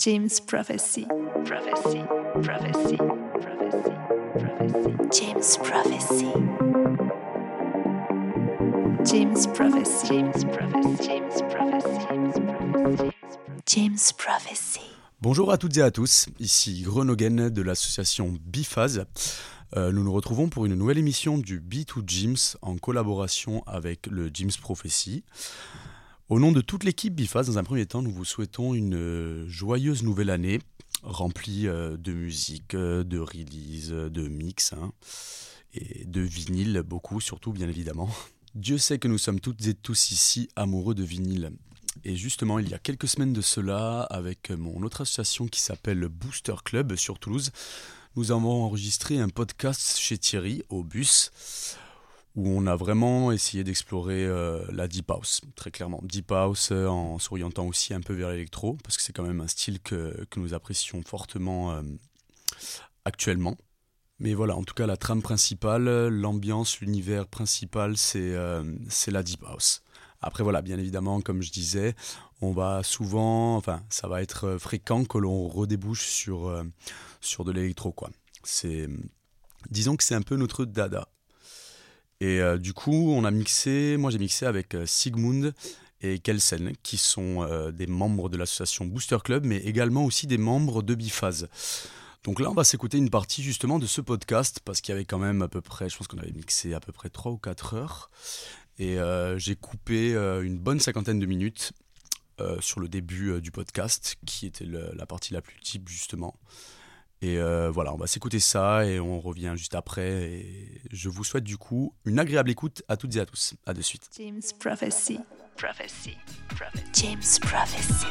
James Prophecy. Prophecy. Prophecy. Prophecy. Prophecy. James Prophecy. James Prophecy. James Prophecy. James Prophecy. James Prophecy. Bonjour à toutes et à tous, ici Grenogen de l'association Biphase. Euh, nous nous retrouvons pour une nouvelle émission du B2 James en collaboration avec le James Prophecy. Au nom de toute l'équipe Biphase, dans un premier temps, nous vous souhaitons une euh, joyeuse nouvelle année remplie euh, de musique, euh, de release, de mix hein, et de vinyle, beaucoup surtout bien évidemment. Dieu sait que nous sommes toutes et tous ici amoureux de vinyle. Et justement, il y a quelques semaines de cela, avec mon autre association qui s'appelle Booster Club sur Toulouse, nous avons enregistré un podcast chez Thierry au bus où on a vraiment essayé d'explorer euh, la deep house, très clairement. Deep house euh, en s'orientant aussi un peu vers l'électro, parce que c'est quand même un style que, nous apprécions fortement euh, actuellement. Mais voilà, en tout cas, la trame principale, l'ambiance, l'univers principal, c'est c'est la deep house. Après, voilà, bien évidemment, comme je disais, on va souvent, enfin, ça va être fréquent que l'on redébouche sur, sur de l'électro, quoi. C'est, disons que c'est un peu notre dada. Et euh, du coup, on a mixé, moi j'ai mixé avec euh, Sigmund et Kelsen, qui sont euh, des membres de l'association Booster Club, mais également aussi des membres de Biphase. Donc là, on va s'écouter une partie justement de ce podcast, parce qu'il y avait quand même à peu près, je pense qu'on avait mixé à peu près 3 ou 4 heures. Et j'ai coupé une bonne cinquantaine de minutes sur le début du podcast, qui était la partie la plus type justement. Et euh, voilà, on va s'écouter ça et on revient juste après. Et je vous souhaite du coup une agréable écoute à toutes et à tous. À de suite. James Prophecy. Prophecy. Prophecy. James Prophecy.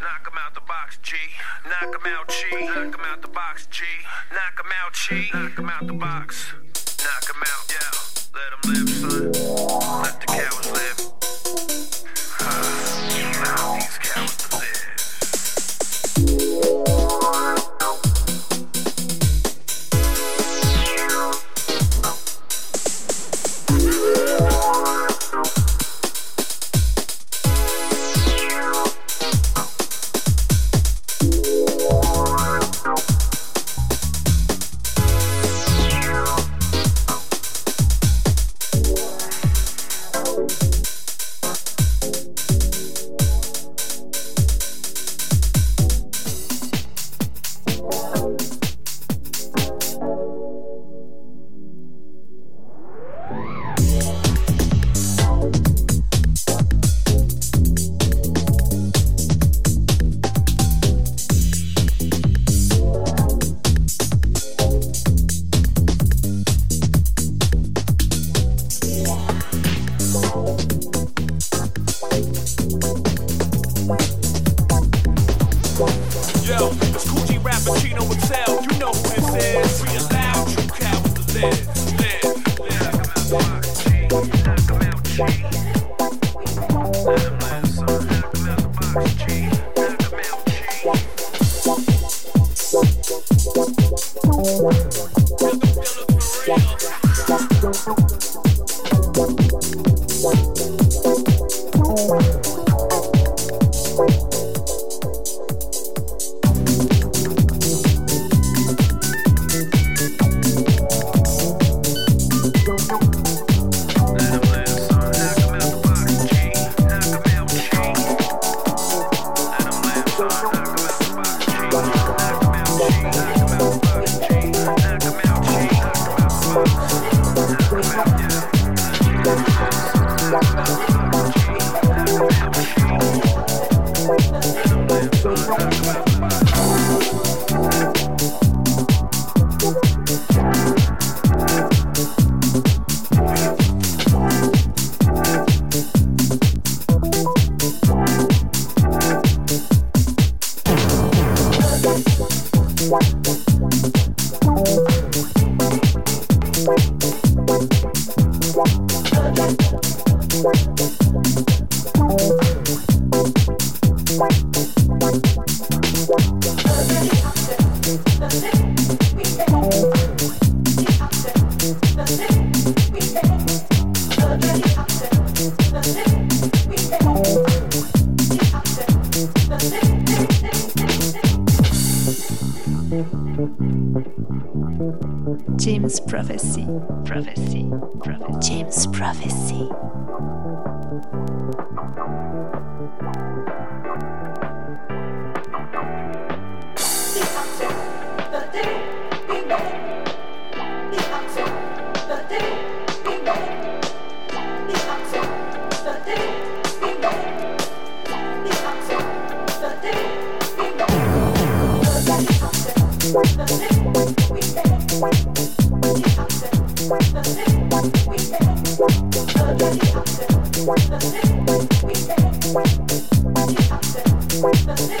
Knock him out the box, G. Knock him out, G. Knock him out the box, G. Knock him out, G. Knock him out the box. Knock him out, yeah.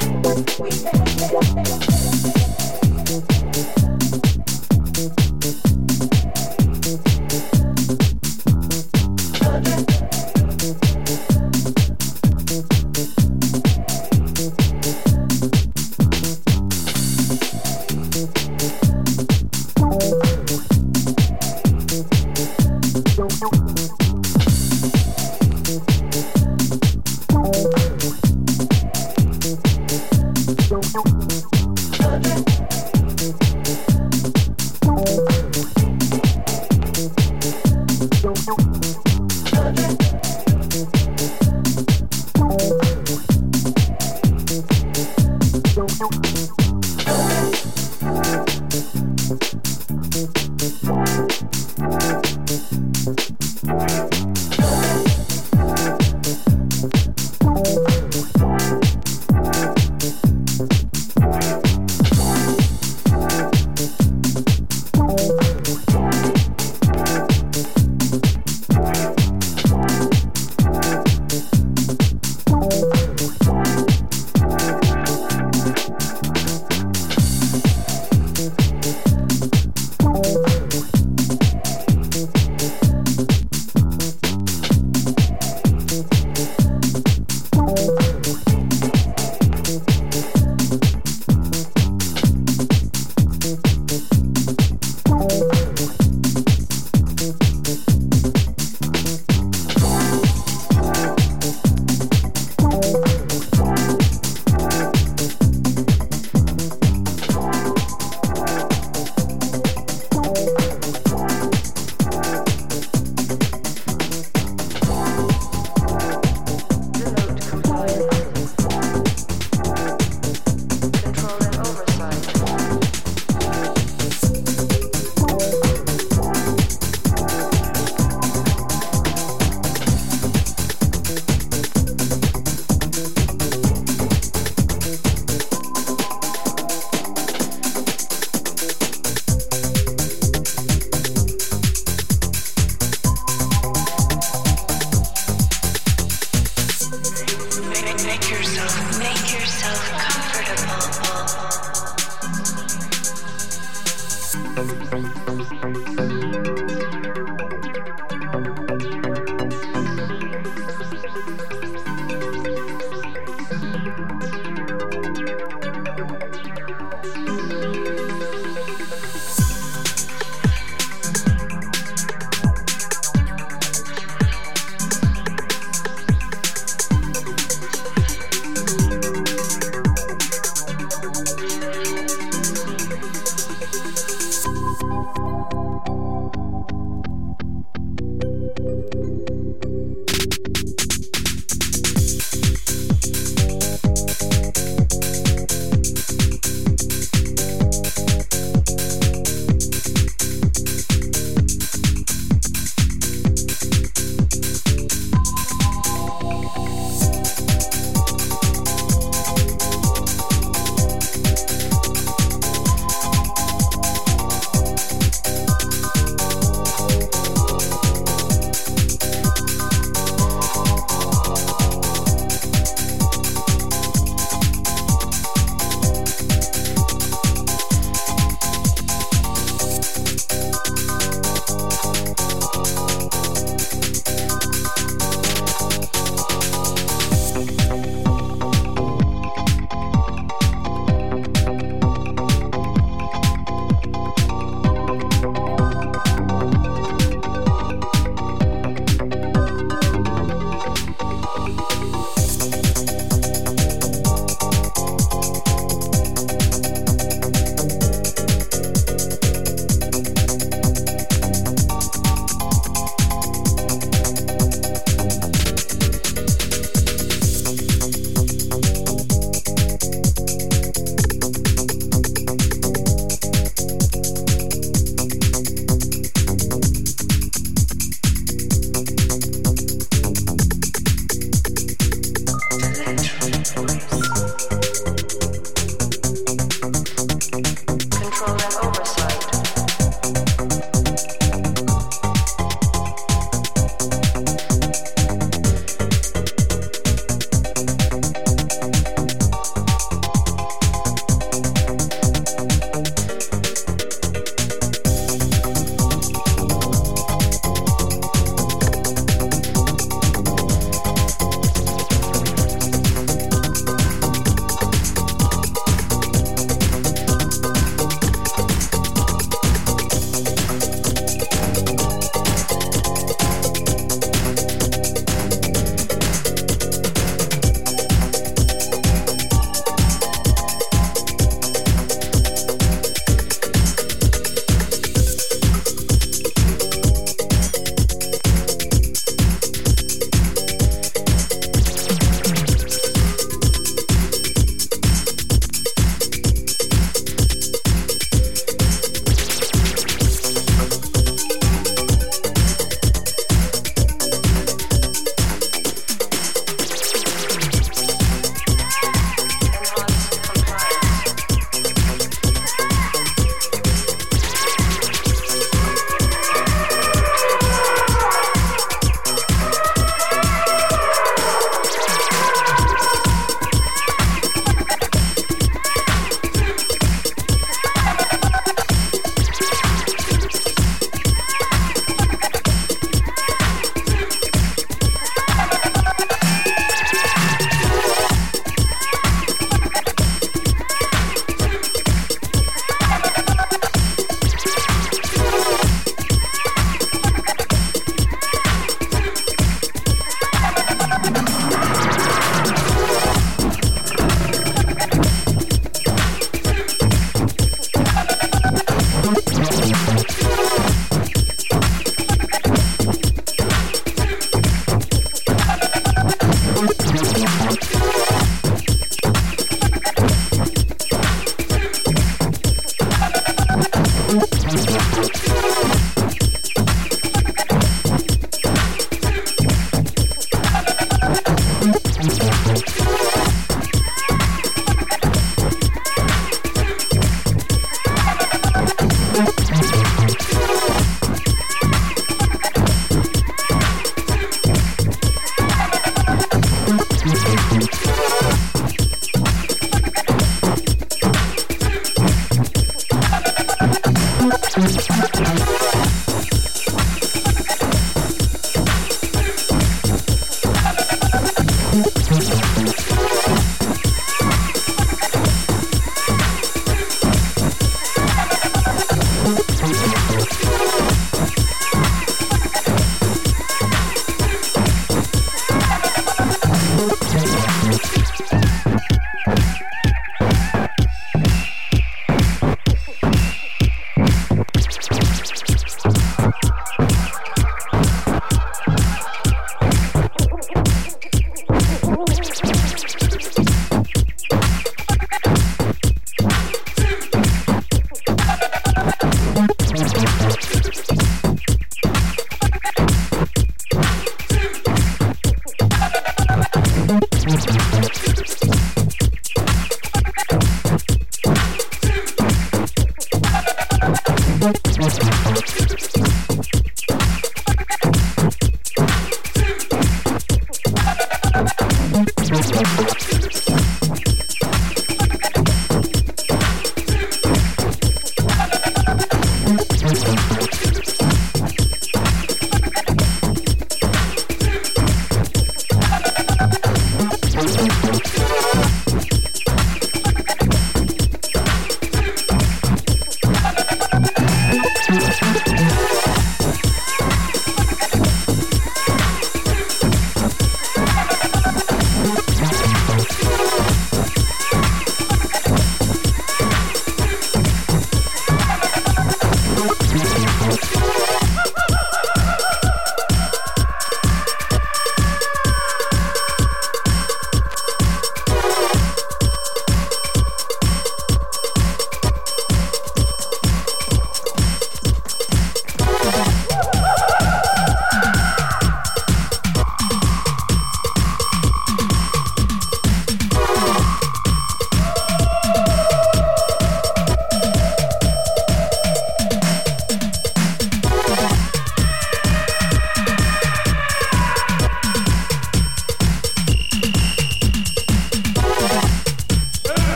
We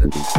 Resonance.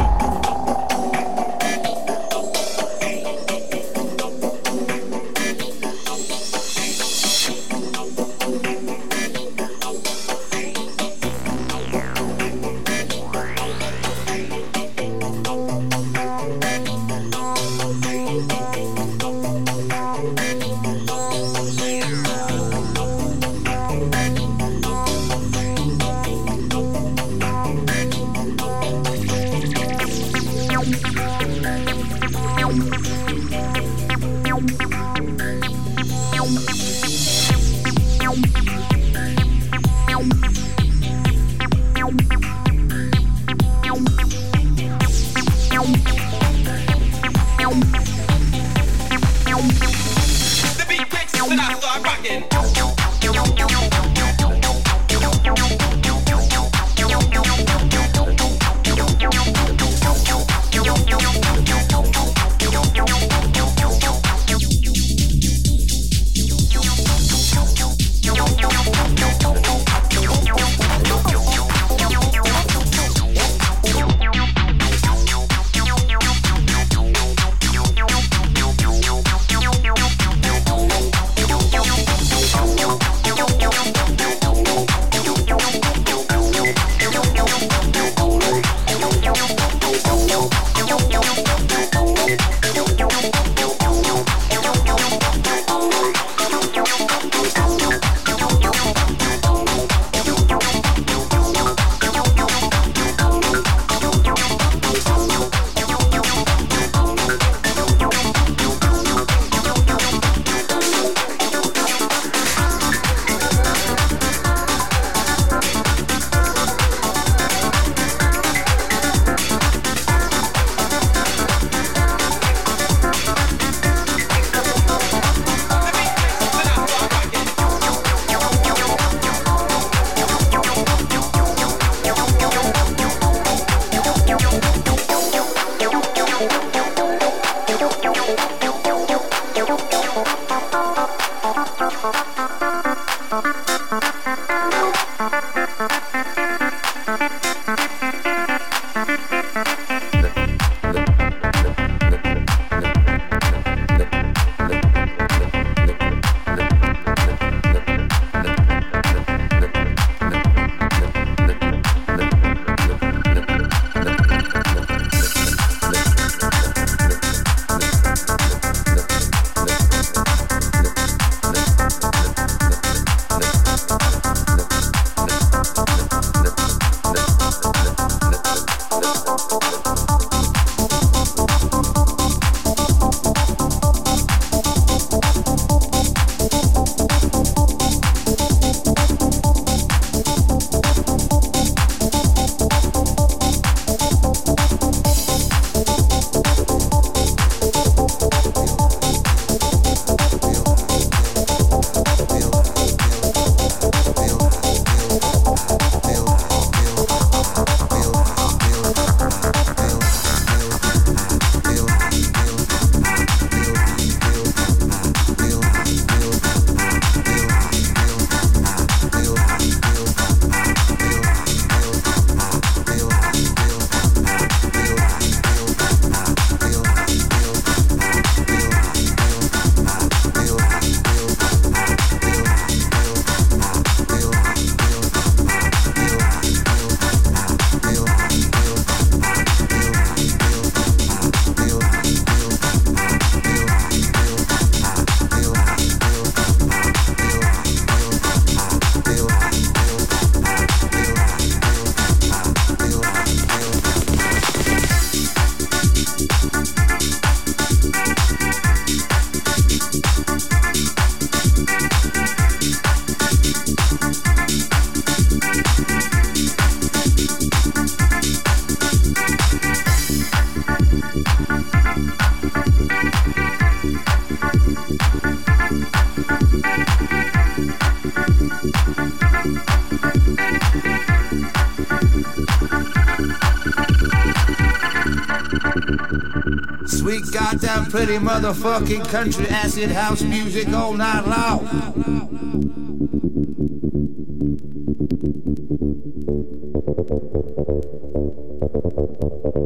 Motherfucking country acid house music all night long.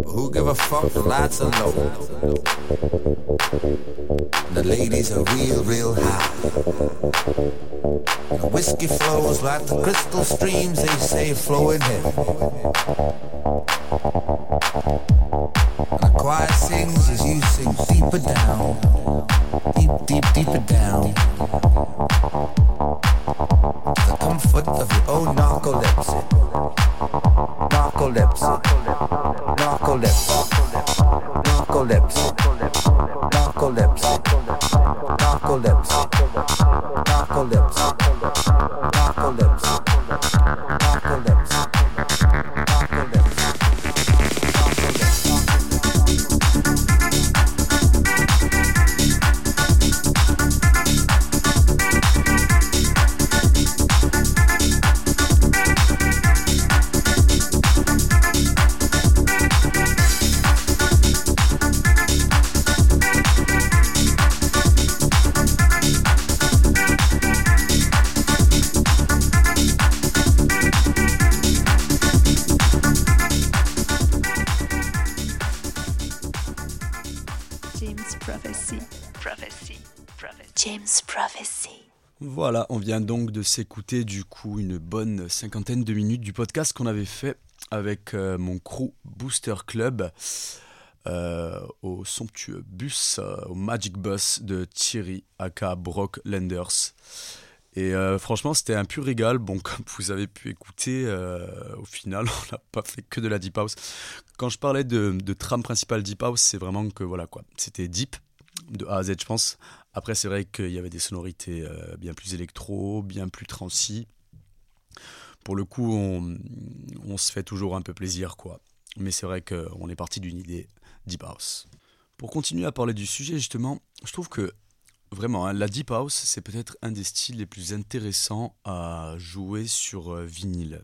Who give a fuck? The lights are low. The ladies are real, real high. The whiskey flows like the crystal streams they say flowing in. collapse. Donc de s'écouter du coup une bonne cinquantaine de minutes du podcast qu'on avait fait avec euh, mon crew Booster Club euh, au somptueux bus, euh, au Magic Bus de Thierry aka Brock Lenders. Et franchement, c'était un pur régal. Bon, comme vous avez pu écouter, au final, on n'a pas fait que de la deep house. Quand je parlais de, de trame principale deep house, c'est vraiment que voilà quoi, c'était deep de A à Z, je pense. Après, c'est vrai qu'il y avait des sonorités euh, bien plus électro, bien plus transi. Pour le coup, on, se fait toujours un peu plaisir, quoi. Mais c'est vrai qu'on est parti d'une idée deep house. Pour continuer à parler du sujet, justement, je trouve que vraiment, hein, la deep house, c'est peut-être un des styles les plus intéressants à jouer sur euh, vinyle.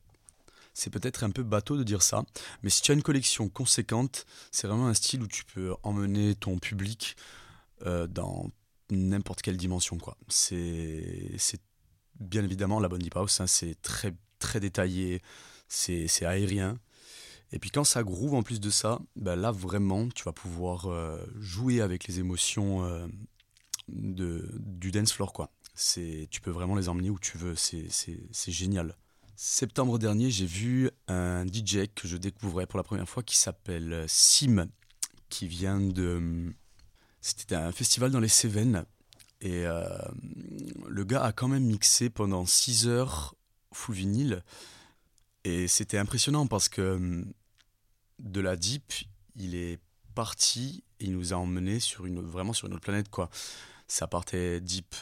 C'est peut-être un peu bateau de dire ça, mais si tu as une collection conséquente, c'est vraiment un style où tu peux emmener ton public euh, dans n'importe quelle dimension. quoi. C'est bien évidemment la bonne deep house, hein, c'est très, très détaillé, c'est aérien. Et puis quand ça groove en plus de ça, ben là vraiment tu vas pouvoir euh, jouer avec les émotions euh, de, du dance floor. Quoi. Tu peux vraiment les emmener où tu veux, c'est génial. Septembre dernier, j'ai vu un DJ que je découvrais pour la première fois qui s'appelle Sim, qui vient de. C'était un festival dans les Cévennes. Et euh, le gars a quand même mixé pendant 6 heures full vinyle. Et c'était impressionnant parce que hum, de la deep, il est parti et il nous a emmené sur une, vraiment sur une autre planète. quoi. Ça partait deep,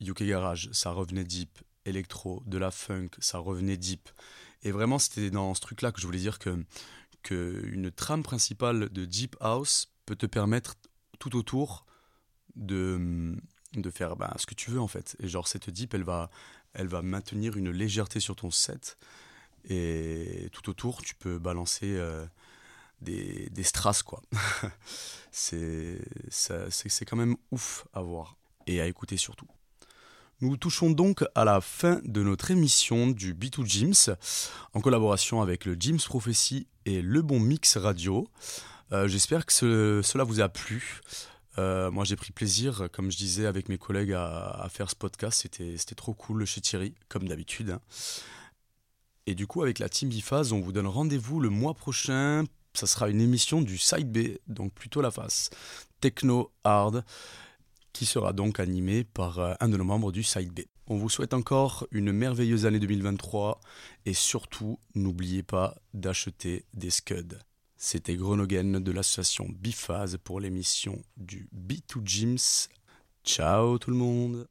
UK Garage, ça revenait deep, électro, de la funk, ça revenait deep. Et vraiment, c'était dans ce truc-là que je voulais dire que, que une trame principale de Deep House peut te permettre tout autour de, faire ben, ce que tu veux en fait. Et genre, cette Deep, elle va, maintenir une légèreté sur ton set. Et tout autour, tu peux balancer euh, des, des strass, quoi. c'est quand même ouf à voir et à écouter surtout. Nous touchons donc à la fin de notre émission du B2 Gyms, en collaboration avec le Gyms Prophecy et Le Bon Mix Radio. Euh, J'espère que ce- cela vous a plu. Euh, moi, j'ai pris plaisir, comme je disais avec mes collègues, à, faire ce podcast. C'était c'était trop cool chez Thierry, comme d'habitude. hein. Et du coup, avec la Team Biphase, on vous donne rendez-vous le mois prochain. Ça sera une émission du Side B, donc plutôt la face techno hard, qui sera donc animée par euh, un de nos membres du Side B. On vous souhaite encore une merveilleuse année 2023 et surtout, n'oubliez pas d'acheter des scuds. C'était Gronogen de l'association Biphase pour l'émission du B2 Gyms. Ciao tout le monde